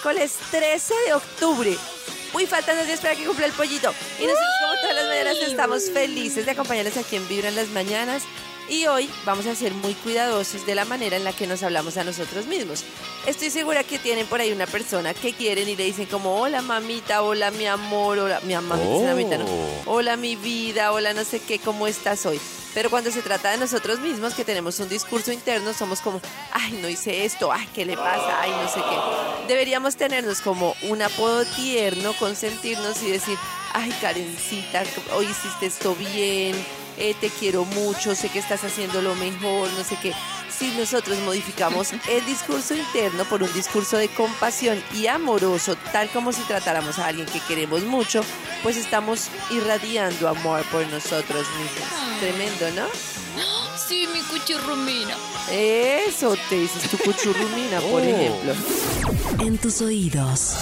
Miércoles, es miércoles 13 de octubre. Uy, faltan dos días para que cumpla el pollito. Y nosotros como todas las mañanas estamos felices de acompañarles aquí en Vibra en las mañanas. Y hoy vamos a ser muy cuidadosos de la manera en la que nos hablamos a nosotros mismos. Estoy segura que tienen por ahí una persona que quieren y le dicen como, hola mamita, hola mi amor, hola mi mamá, mamita, ¿no? hola mi vida, hola no sé qué, ¿cómo estás hoy? Pero cuando se trata de nosotros mismos, que tenemos un discurso interno, somos como, ay, no hice esto, ay, ¿qué le pasa? Ay, no sé qué. Deberíamos tenernos como un apodo tierno, consentirnos y decir, ay, Karencita, hoy hiciste esto bien, eh, te quiero mucho, sé que estás haciendo lo mejor, no sé qué. Si nosotros modificamos el discurso interno por un discurso de compasión y amoroso, tal como si tratáramos a alguien que queremos mucho, pues estamos irradiando amor por nosotros mismos. Tremendo, ¿no? Sí, mi cuchurrumina. Eso te dices tu cuchurrumina, por ejemplo. En tus oídos,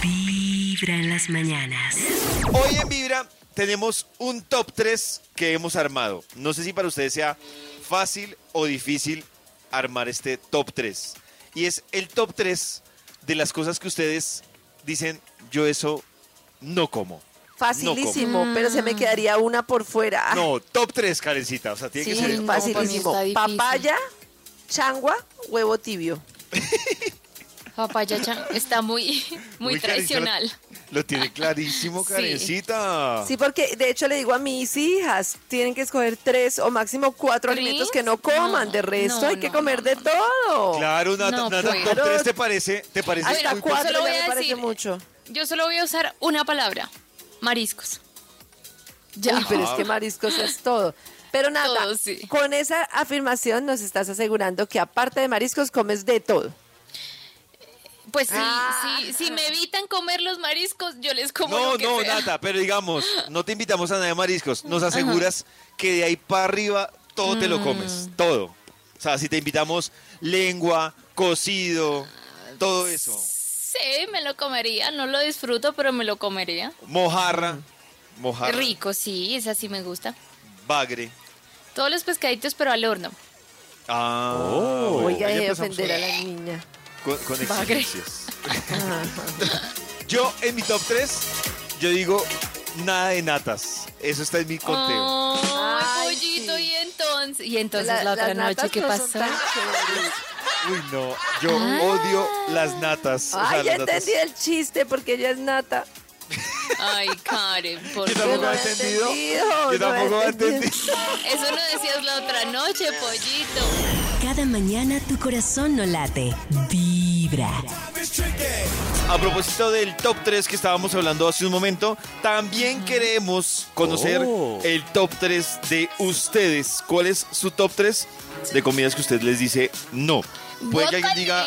Vibra en las mañanas. Hoy en Vibra tenemos un top 3 que hemos armado. No sé si para ustedes sea fácil o difícil armar este top 3. Y es el top 3 de las cosas que ustedes dicen, yo eso no como. Facilísimo, pero se me quedaría una por fuera. No, top 3, Karencita. O sea, tiene que ser... no, Facilísimo. Papaya, changua, huevo tibio. Papaya chan- está muy, muy, Muy tradicional. Lo tiene clarísimo. Karencita. Sí, porque de hecho le digo a mis hijas, tienen que escoger tres o máximo cuatro ¿Tres? alimentos que no coman. No, de resto no, hay que comer no, de no. todo. Claro, Nata, No, Nata, pues. top 3 te parece, te parece Hasta muy cuatro Solo voy ya a me parece decir- mucho. Yo solo voy a usar una palabra. Mariscos. Ya. Uy, pero es que mariscos es todo. Pero nada, Todo, sí. con esa afirmación nos estás asegurando que aparte de mariscos comes de todo. Pues sí, Ah. sí, si me evitan comer los mariscos, yo les como No, lo que no, sea. Nata, pero digamos, no te invitamos a nada de mariscos. Nos aseguras que de ahí para arriba todo te lo Mm. comes, todo. O sea, si te invitamos lengua, cocido, todo eso. Sí, me lo comería. No lo disfruto, pero me lo comería. Mojarra, mojarra, Rico, sí, esa sí me gusta. bagre. Todos los pescaditos, pero al horno. Ah, Oiga, bueno, deje de ya empezamos ofender a la niña. Con, con exigencias. Yo, en mi top 3, yo digo nada de natas. Eso está en mi conteo. Ay, Ay, pollito, sí. y entonces, y entonces La- la, otra noche, natas ¿qué no pasó? Uy, no, yo odio las natas. O sea, Ay, ya natas- entendí el chiste porque ella es nata. Ay, Karen, por Yo favor. tampoco he entendido. Yo tampoco he entendido. entendido. Eso no decías la otra noche, pollito. Cada mañana tu corazón no late. Vibra. A propósito del top 3 que estábamos hablando hace un momento, también queremos conocer Oh. el top 3 de ustedes. ¿Cuál es su top 3 de comidas que usted les dice no? Puede que alguien diga,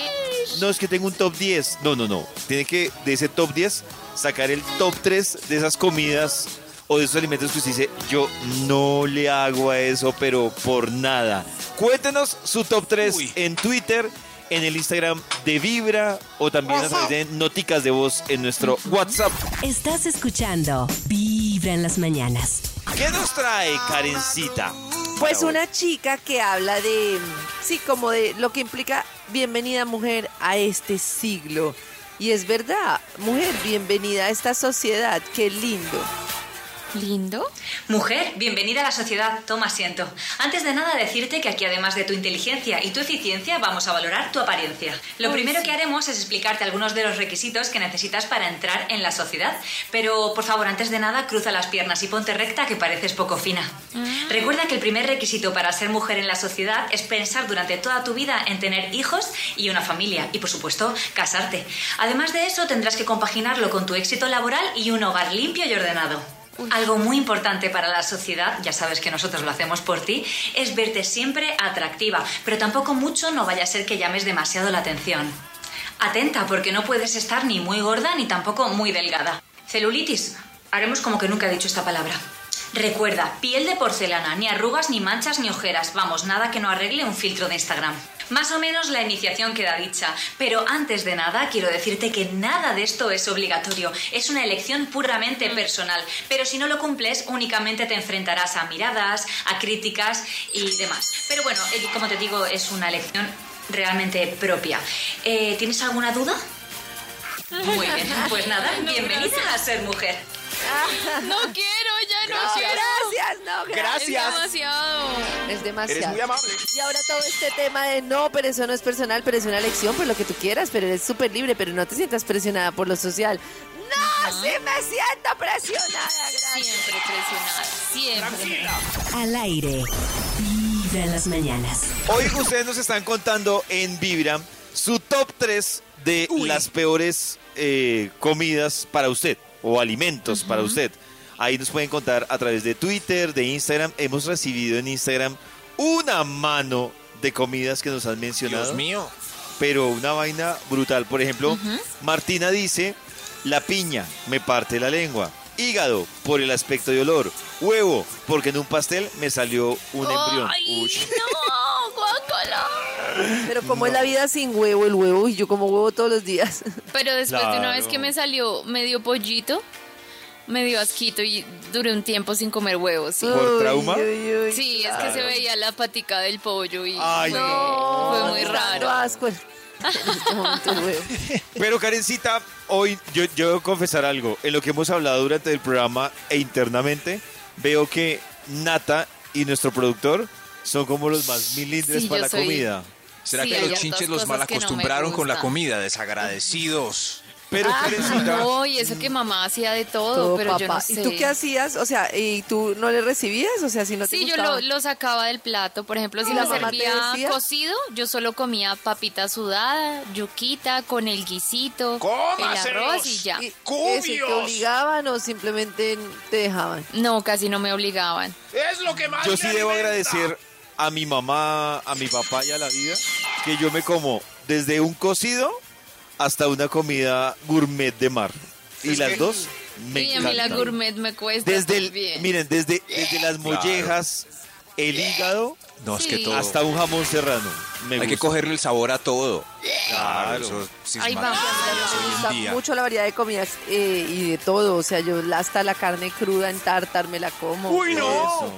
no, es que tengo un top 10. No, no, no. Tiene que de ese top 10 sacar el top 3 de esas comidas o de esos alimentos que usted dice, yo no le hago a eso, pero por nada. Cuéntenos su top 3 en Twitter, en el Instagram de Vibra o también a través de noticas de voz en nuestro WhatsApp. Estás escuchando Vibra en las mañanas. ¿Qué nos trae Karencita? Pues una chica que habla de, sí, como de lo que implica bienvenida mujer a este siglo. Y es verdad, mujer, bienvenida a esta sociedad, qué lindo. ¿Lindo? Mujer, bienvenida a la sociedad. Toma asiento. Antes de nada, decirte que aquí, además de tu inteligencia y tu eficiencia, vamos a valorar tu apariencia. Lo primero que haremos es explicarte algunos de los requisitos que necesitas para entrar en la sociedad. Pero, por favor, antes de nada, cruza las piernas y ponte recta, que pareces poco fina. Recuerda que el primer requisito para ser mujer en la sociedad es pensar durante toda tu vida en tener hijos y una familia. Y, por supuesto, casarte. Además de eso, tendrás que compaginarlo con tu éxito laboral y un hogar limpio y ordenado. Algo muy importante para la sociedad, ya sabes que nosotros lo hacemos por ti, es verte siempre atractiva, pero tampoco mucho no vaya a ser que llames demasiado la atención. Atenta, porque no puedes estar ni muy gorda ni tampoco muy delgada. Celulitis, haremos como que nunca he dicho esta palabra. Recuerda, piel de porcelana, ni arrugas, ni manchas, ni ojeras. Vamos, nada que no arregle un filtro de Instagram. Más o menos la iniciación queda dicha, pero antes de nada quiero decirte que nada de esto es obligatorio, es una elección puramente personal, pero si no lo cumples únicamente te enfrentarás a miradas, a críticas y demás. Pero bueno, eh, como te digo, es una elección realmente propia. Eh, ¿Tienes alguna duda? Muy bien, pues nada, bienvenida a ser mujer. No quiero, quiero. gracias, no, gracias. Es demasiado. Es demasiado. Eres muy amable. Y ahora todo este tema de no, pero eso no es personal, pero es una elección, por lo que tú quieras, pero eres súper libre, pero no te sientas presionada por lo social. No, sí me siento presionada, gracias. Siempre presionada, siempre. Al aire. Vibra en las mañanas. Hoy ustedes nos están contando en Vibra su top 3 de las peores eh, comidas para usted o alimentos para usted. Ahí nos pueden contar a través de Twitter, de Instagram. Hemos recibido en Instagram una mano de comidas que nos han mencionado. Dios mío. pero una vaina brutal. Por ejemplo, Martina dice, la piña me parte la lengua. Hígado, por el aspecto de olor. Huevo, porque en un pastel me salió un embrión. ¡Ay, Uy. no! ¡Guácala! Pero como es la vida sin huevo, el huevo, y yo como huevo todos los días. Pero después de una vez que me salió medio pollito, me dio asquito y duré un tiempo sin comer huevos. Sí, ¿Por Uy, trauma? uy, uy, Sí, es que se veía la patica del pollo y Ay, fue, no. fue muy raro. asco en este. Pero Karencita, hoy yo, yo debo confesar algo. En lo que hemos hablado durante el programa e internamente, veo que Nata y nuestro productor son como los más milindres Sí, para la soy- comida. ¿Será Sí, que los chinches los cosas mal que no con la comida? Desagradecidos. Pero Karencita, No, y eso que mamá hacía de todo, Todo, pero yo no sé. ¿Y tú qué hacías? O sea, ¿y tú no le recibías? O sea, si no te Sí, yo gustaba. lo, lo sacaba del plato. Por ejemplo, si ¿Y lo la mamá te servía decía? cocido, yo solo comía papita sudada, yuquita con el guisito, el arroz y ya. ¿Y. ¿Te obligaban o simplemente te dejaban? No, casi no me obligaban. Es lo que más yo sí debo alimenta. agradecer a mi mamá, a mi papá y a la vida que yo me como desde un cocido hasta una comida gourmet de mar. Y Es las que- dos me y a mí la gourmet me cuesta Desde el, miren, desde, desde las Claro. mollejas, el hígado, No, es que Sí. todo. hasta un jamón serrano. Me Hay que cogerle el sabor a todo. Claro. eso sí es Ahí más- vamos, ya Me gusta día. mucho la variedad de comidas eh, y de todo. O sea, yo hasta la carne cruda en tartar me la como. ¡Uy, no! Eso.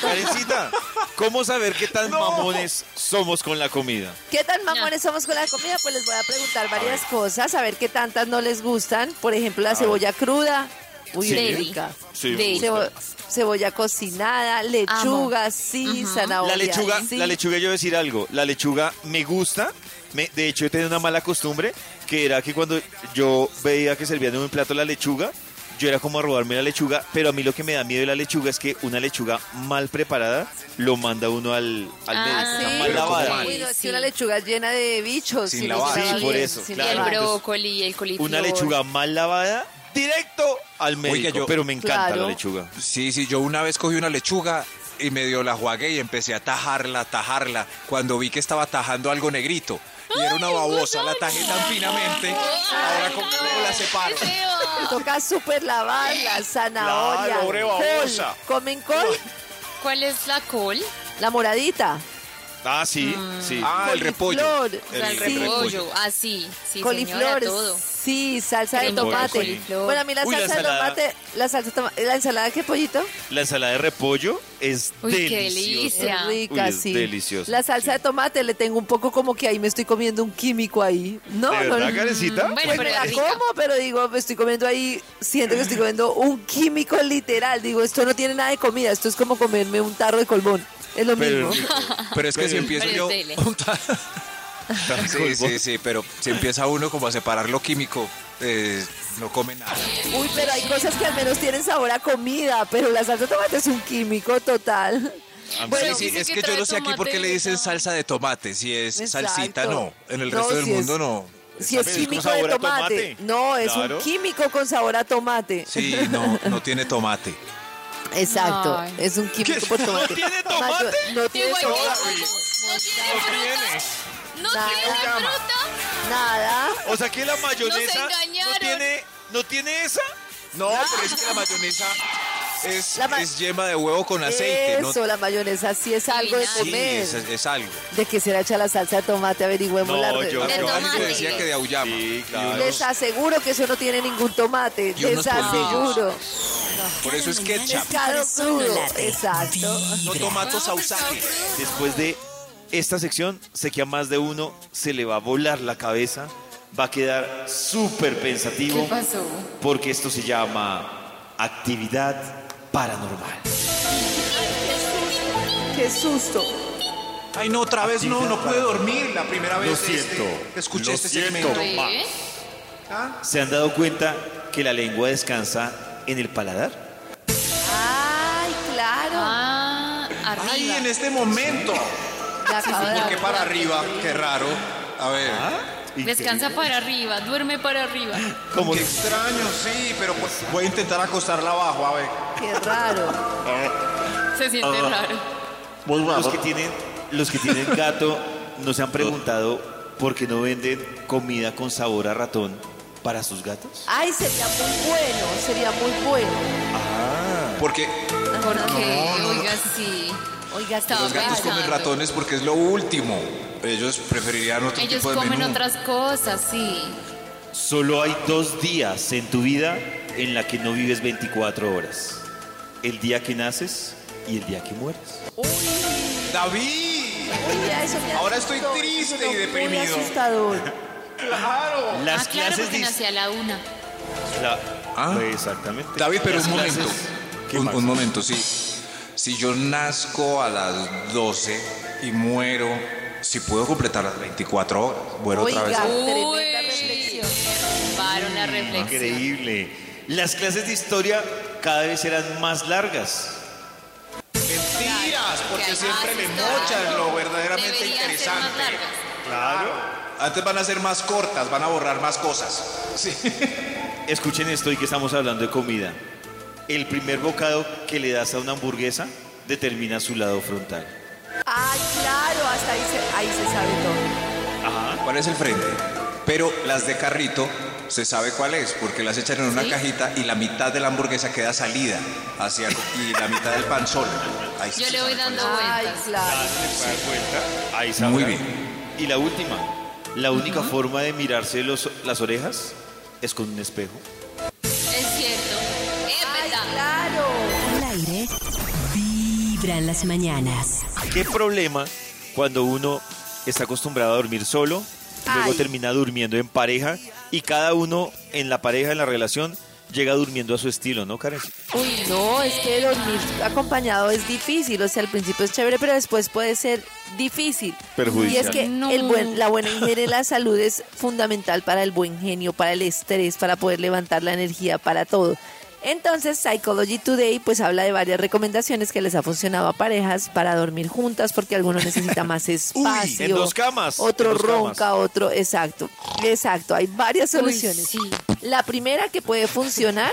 Karencita, ¿cómo saber qué tan mamones somos con la comida? ¿Qué tan mamones somos con la comida? Pues les voy a preguntar varias cosas, a ver qué tantas no les gustan. Por ejemplo, la cebolla cruda. Uy, Sí. rica. Sí, me De- gusta. Cebo- cebolla cocinada, lechuga, sí, zanahoria. La lechuga, sí. la lechuga, yo voy a decir algo. La lechuga me gusta. Me- de hecho, he tenido una mala costumbre que era que cuando yo veía que servían en un plato la lechuga, yo era como a robarme la lechuga. Pero a mí lo que me da miedo de la lechuga es que una lechuga mal preparada lo manda uno al, al Ah, médico. Está sí. mal lavada. Uy, no, es Sí. que una lechuga llena de bichos. Sin si no lavar. Sí, por bien, eso, sin claro. Y el brócoli y el coliflor. Una lechuga mal lavada, directo al médico. yo- pero me encanta Claro. la lechuga. Sí, sí, yo una vez cogí una lechuga y medio la jugué y empecé a tajarla, tajarla, cuando vi que estaba tajando algo negrito. Y era una babosa, la tajé tan finamente. Ahora, ¿cómo, cómo la separo? Toca super lavarla, zanahoria, Claro, pobre col. babosa. ¿Comen col? ¿Cuál es la col? La moradita. Ah, sí, sí. Ah, el repollo. El Sí. repollo. Ah, sí. Sí, Coliflor, señora, todo. Sí, salsa de tomate. Bueno, a mí la Uy, la salsa de tomate, la salsa de tomate, la ensalada de qué pollito? La ensalada de repollo es Uy, qué deliciosa. delicia. Rica, Uy, es sí. deliciosa, La salsa de tomate le tengo un poco como que ahí me estoy comiendo un químico ahí. No, ¿De no, verdad, no. Karencita? Bueno, Pues pero la rica. como, pero digo, me estoy comiendo ahí, siento que estoy comiendo un químico literal. Digo, esto no tiene nada de comida, esto es como comerme un tarro de colbón. Es lo Pero mismo. Pero es que Pero- si empiezo pero yo... Sí, sí, sí, pero si empieza uno como a separar lo químico, eh, no come nada. Uy, pero hay cosas que al menos tienen sabor a comida, pero la salsa de tomate es un químico total. Sí, sí, dice es que que yo no sé aquí por qué le dicen salsa de tomate, si es Exacto. salsita no, en el No, resto del si es- mundo no. Si es químico sabor de a tomate. tomate. No, es Claro. un químico con sabor a tomate. Sí, no, no tiene tomate. Exacto, Ay. es un químico por tomate. ¿No tiene Mayo- tomate? No tiene Igual tomate. no tiene. No Nada. tiene fruta. Nada. O sea que la mayonesa no engañaron. tiene, no tiene esa. No, pero es que la mayonesa es, La ma- es yema de huevo con aceite. ¿no? Eso, la mayonesa sí es algo de. Sí, comer. es, es algo. ¿De qué será hecha la salsa de tomate? Averigüemos No, la re- yo- De Yo tomate. decía que de auyama. Sí, claro. Les aseguro que eso no tiene ningún tomate. Y unos Les aseguro. por eso es ketchup. Pescado crudo. Exacto. No tomato sausaje. Después de esta sección, sé que a más de uno se le va a volar la cabeza, va a quedar súper pensativo. ¿Qué pasó? Porque esto se llama actividad paranormal. Qué susto. Ay, no, otra vez no, no pude dormir. La primera vez Lo este, siento, escuché lo este siento. segmento. ¿Ve? ¿Se han dado cuenta que la lengua descansa en el paladar? Ay, claro. Ah, Ay, en este momento. Me acabo de ¿Por dar qué para arriba? Qué raro. A ver. Descansa para arriba, duerme para arriba. Como Qué extraño, sí, pero pues voy a intentar acostarla abajo, a ver. Qué raro. Se siente raro. los que tienen, los que tienen gato no se han preguntado por qué no venden comida con sabor a ratón para sus gatos. Ay, sería muy bueno. Sería muy bueno. Porque Porque, oiga, sí. Oiga, Estaba los gatos pensando. comen ratones porque es lo último. Ellos preferirían otro Ellos tipo de comen menú. otras cosas, sí. Solo hay dos días en tu vida en la que no vives 24 horas. El día que naces y el día que mueres. David. Oiga, eso me Ahora asustó, estoy triste eso y muy deprimido. asustador. Claro. Las ah, claro, clases porque dis- nací a la una. la- Ah. pues, exactamente. David, pero Las un momento. clases- ¿Qué Un, más? un momento, sí. Si yo nazco a las 12 y muero, si puedo completar las 24 horas, muero otra vez. Tremenda reflexión. Para una reflexión. Increíble. Las clases de historia cada vez serán más largas. Mentiras, porque siempre le mochan lo verdaderamente Deberían ser más interesante. Claro. Antes van a ser más cortas, van a borrar más cosas. Sí. Escuchen esto y que estamos hablando de comida. El primer bocado que le das a una hamburguesa determina su lado frontal. Ay, claro, hasta ahí se, ahí se sabe todo. Ajá. ¿Cuál es el frente? Pero las de carrito se sabe cuál es, porque las echan en una ¿Sí? cajita y la mitad de la hamburguesa queda salida hacia y la mitad del pan solo. Ahí Yo le voy dando vueltas. claro. Ahí sabrán. Muy bien. Y la última. La única forma de mirarse los- las orejas es con un espejo. Vibra en las mañanas. ¿Qué problema cuando uno está acostumbrado a dormir solo, luego Ay. termina durmiendo en pareja y cada uno en la pareja, en la relación, llega durmiendo a su estilo, ¿no, Karen? Uy, no, es que dormir acompañado es difícil. O sea, al principio es chévere, pero después puede ser difícil. Perjudicial. Y es que No. el buen, la buena higiene de la salud es fundamental para el buen genio, para el estrés, para poder levantar la energía, para todo. Entonces, Psychology Today pues habla de varias recomendaciones que les ha funcionado a parejas para dormir juntas porque alguno necesita más espacio. en dos camas, Otro en dos ronca, camas. otro, exacto. Exacto, hay varias Uy, soluciones. sí. La primera que puede funcionar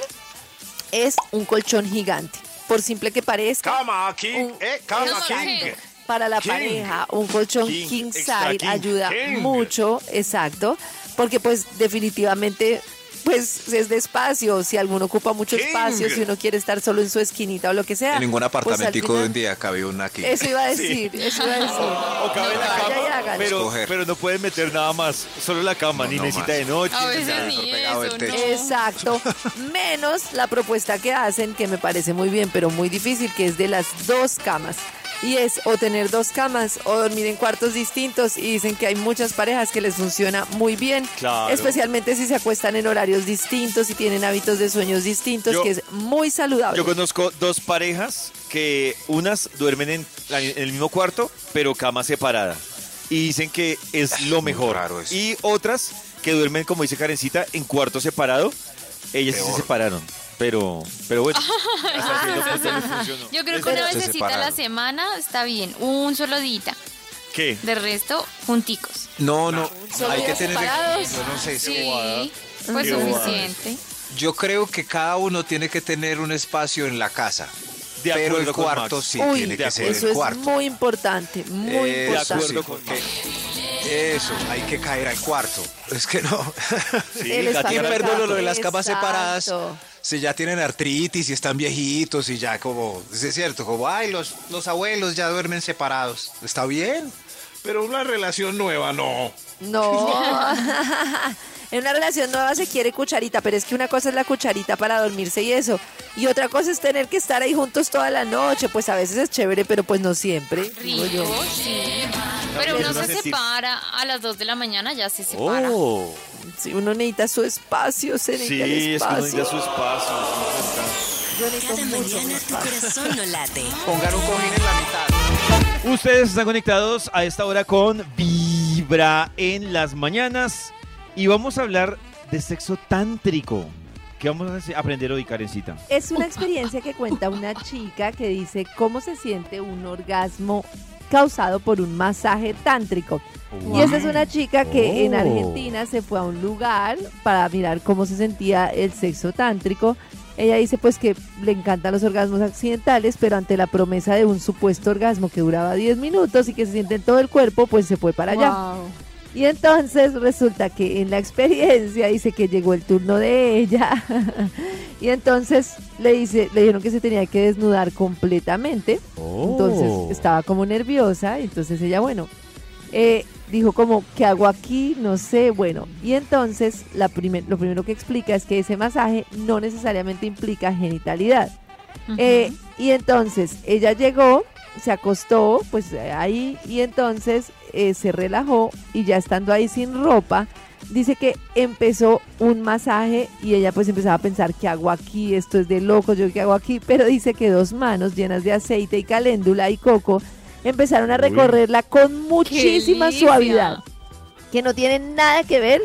es un colchón gigante. Por simple que parezca, Cama King, Un- eh, cama. King. para la King. pareja, un colchón King, king, side king, ayuda king. mucho, exacto, porque pues definitivamente pues es de espacio, si alguno ocupa mucho King. espacio, si uno quiere estar solo en su esquinita o lo que sea. En ningún pues, apartamentico de final- un día cabía una aquí. Eso iba a decir, eso iba a decir. O cabe la cama, pero, no pueden meter nada más. Solo la cama, No, ni no necesita más. de noche. A veces ni pegado eso, al techo. no. Exacto, menos la propuesta que hacen, que me parece muy bien, pero muy difícil, que es de las dos camas. Y es o tener dos camas o dormir en cuartos distintos. Y dicen que hay muchas parejas que les funciona muy bien, Claro. especialmente si se acuestan en horarios distintos y tienen hábitos de sueños distintos, Yo- que es muy saludable. Yo conozco dos parejas que unas duermen en, en el mismo cuarto, pero cama separada. Y dicen que es lo muy mejor. Y otras que duermen, como dice Karencita, en cuarto separado. Ellas se separaron. Pero, pero bueno. hasta cierto punto les funcionó. Yo creo que una Se a la separaron. semana está bien, un solo día. ¿Qué? De resto, junticos. No, no, Solo hay que tener... separados. Yo no sé, Sí, pues Qué bobada. suficiente. Yo creo que cada uno tiene que tener un espacio en la casa. De pero el acuerdo con cuarto Max. sí Uy, tiene de que ser eso el es cuarto. muy importante, muy Eh, De importante. acuerdo sí, con Eso, hay que caer al cuarto. Es que no. Sí, El espacio perdón lo de las camas separadas. Exacto. Si ya tienen artritis y están viejitos y ya como, es cierto, como, ay, los, los abuelos ya duermen separados. Está bien, pero una relación nueva no. No. en una relación nueva se quiere cucharita, pero es que una cosa es la cucharita para dormirse y eso. Y otra cosa es tener que estar ahí juntos toda la noche. Pues a veces es chévere, pero pues no siempre. digo yo. Rico, sí. Pero uno se separa a las 2 de la mañana, ya se separa. Oh, Si uno necesita su espacio, se necesita sí, el es que uno necesita su espacio. Yo Cada mucho mañana tu corazón no late. Pongan un cojín en la mitad. Ustedes están conectados a esta hora con Vibra en las mañanas y vamos a hablar de sexo tántrico. ¿Qué vamos a aprender hoy, Karencita? Es una experiencia que cuenta una chica que dice cómo se siente un orgasmo causado por un masaje tántrico. Y esa es una chica que en Oh. Argentina se fue a un lugar para mirar cómo se sentía el sexo tántrico. Ella dice pues que le encantan los orgasmos accidentales, pero ante la promesa de un supuesto orgasmo que duraba 10 minutos y que se siente en todo el cuerpo, pues se fue para allá. Y entonces resulta que en la experiencia dice que llegó el turno de ella. y entonces le dice, le dijeron que se tenía que desnudar completamente. Oh. Entonces estaba como nerviosa. Entonces ella, bueno, eh, dijo como, ¿qué hago aquí? No sé, bueno. Y entonces la primer- lo primero que explica es que ese masaje no necesariamente implica genitalidad. Eh, y entonces ella llegó, se acostó, pues eh, ahí, y entonces eh, se relajó y ya estando ahí sin ropa, dice que empezó un masaje y ella pues empezaba a pensar, ¿qué hago aquí? Esto es de loco, yo qué hago aquí, pero dice que dos manos llenas de aceite y caléndula y coco empezaron a recorrerla con muchísima suavidad, que no tiene nada que ver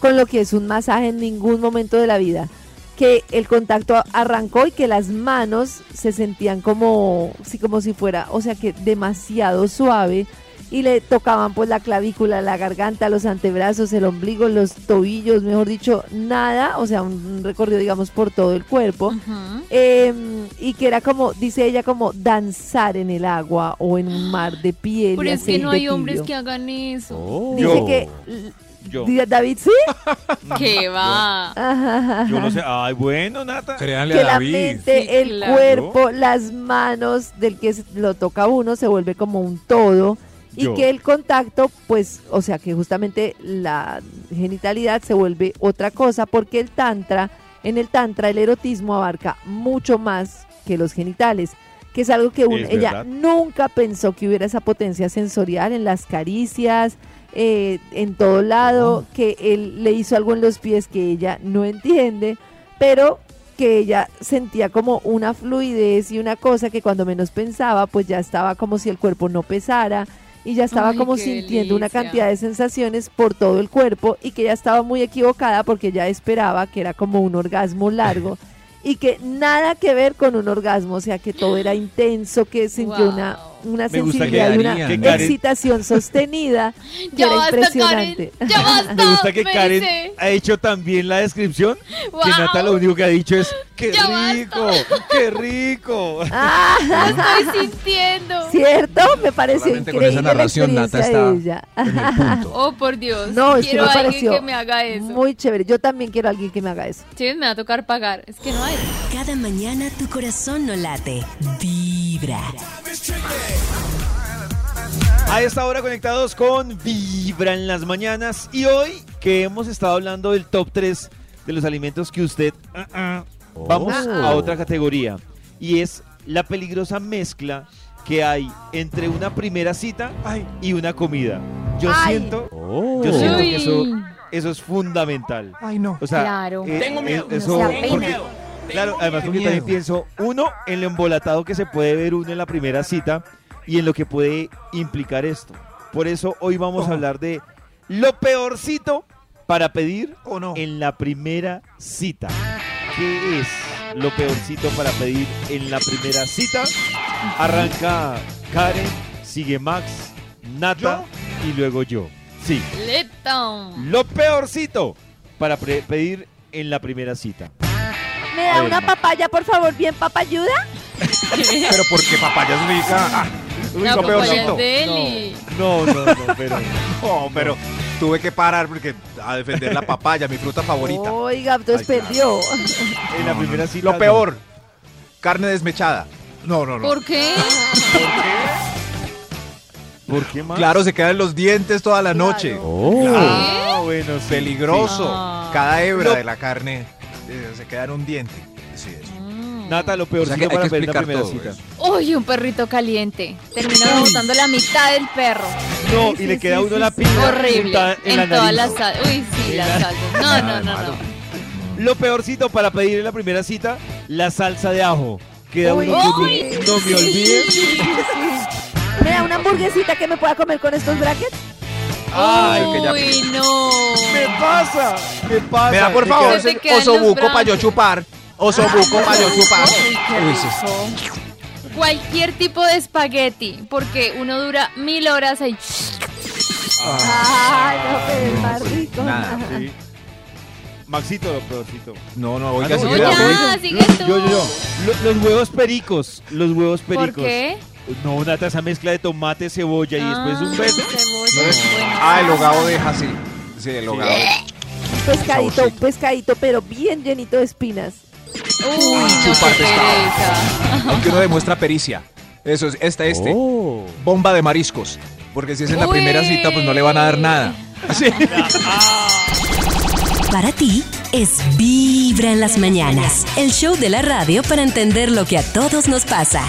con lo que es un masaje en ningún momento de la vida que el contacto arrancó y que las manos se sentían como, sí, como si fuera, o sea que demasiado suave y le tocaban pues la clavícula, la garganta, los antebrazos, el ombligo, los tobillos, mejor dicho, nada, o sea, un recorrido digamos por todo el cuerpo. Ujú. Eh, y que era como, dice ella, como danzar en el agua o en un mar de piel. Pero es que no hay hombres que hagan eso. Dice Yo. que, Yo. David, sí. ¿Qué va? Ajá. Yo no sé. Ay, bueno, Nata. Créanle que a la David. mente, Sí, el claro. cuerpo, las manos del que se- lo toca uno se vuelve como un todo y Yo. que el contacto, pues, o sea, que justamente la genitalidad se vuelve otra cosa porque el tantra, en el tantra el erotismo abarca mucho más que los genitales, que es algo que un- Es ella verdad. nunca pensó que hubiera esa potencia sensorial en las caricias, eh, en todo lado, que él le hizo algo en los pies que ella no entiende, pero que ella sentía como una fluidez y una cosa que cuando menos pensaba, pues ya estaba como si el cuerpo no pesara y ya estaba Ay, como sintiendo una cantidad de sensaciones por todo el cuerpo y que ella estaba muy equivocada porque ella esperaba que era como un orgasmo largo y que nada que ver con un orgasmo, o sea que todo era intenso, que sintió Wow. una Me gusta sensibilidad que y una que Karen- excitación sostenida que Ya era basta, impresionante. Karen. Ya basta. Me gusta que me Karen dice. ha hecho también la descripción. Que Wow. Nata lo único que ha dicho es ¡Qué Ya basta. rico! ¡Qué rico! Ah, Lo estoy sintiendo. ¿cierto? Me pareció Solamente con increíble esa narración, la Nata está de en ella. el punto. Oh, por Dios. No, es que Quiero me a alguien pareció que me haga eso. Muy chévere. Yo también quiero a alguien que me haga eso. Sí, me va a tocar pagar. Es que no hay. Cada mañana tu corazón no late, vibra. A esta hora conectados con Vibra en las mañanas y hoy que hemos estado hablando del top 3 de los alimentos que usted... ah, ah, vamos a otra categoría y es la peligrosa mezcla que hay entre una primera cita y una comida. Yo Ay. siento, yo siento que eso, eso es fundamental. Ay, no. O sea, Claro. eh, Tengo eh, miedo. eso, No porque- pena. claro, además porque también miedo. pienso, uno, en lo embolatado que se puede ver uno en la primera cita y en lo que puede implicar esto. Por eso hoy vamos a hablar de lo peorcito para pedir ¿O no? en la primera cita. ¿Qué es lo peorcito para pedir en la primera cita? Arranca Karen, sigue Max, Nata y luego yo. Sí, Listo. lo peorcito para pedir en la primera cita. ¿Me da ver, una papaya, por favor, bien papayuda? Pero porque papaya es rica. Ah, Uy, peorcito. deli. No, no, no, pero no, pero tuve que parar porque a defender la papaya, mi fruta favorita. Oiga, entonces Ay, claro. perdió. en la primera cita. Lo no. peor, carne desmechada. No, no, no. ¿Por qué? ¿Por qué más? Claro, se quedan los dientes toda la noche. Ah, bueno, sí, Peligroso. Ah. Cada hebra de la carne eh, se queda en un diente. Sí, eso. Sí. Nata, lo O peorcito sea que hay para que pedir explicar primera cita. eso. Uy, un perrito caliente. Terminó botando la mitad del perro. No, Sí, y le queda sí, uno sí, la pinta Horrible. en, En la todas las salsas. Uy, sí, En las la- salsas. No, Nada no, no, malo. no. Lo peorcito para pedir en la primera cita, la salsa de ajo. Queda Uy, uno uy. no me olvides. ¿Me da una hamburguesita que me pueda comer con estos brackets? Ay, que ya- Uy, no. ¿Qué pasa? ¿Qué pasa? Me da por Me favor ese los osobuco para yo chupar. Osobuco Uy, sí. rico. Cualquier tipo de espagueti, porque uno dura mil horas ahí. Ay, no, pero es más rico. nada, Sí. Maxito, lo peorcito. No, no, Ah, oiga, no, ya, voy- sigue tú. Yo, yo, yo. Lo- los huevos pericos. Los huevos pericos. ¿Por qué? No, Nata, esa mezcla de tomate, cebolla y después un Ah, beso. No. Ah, el hogado deja así. Sí, el hogado. Un pescadito, un pescadito, pero bien llenito de espinas. Uy, no, pereza. Aunque uno demuestra pericia. Eso es, esta, este. Oh. Bomba de mariscos. Porque si es en la Uy. primera cita, pues no le van a dar nada. Sí. Para ti es Vibra en las mañanas, el show de la radio para entender lo que a todos nos pasa.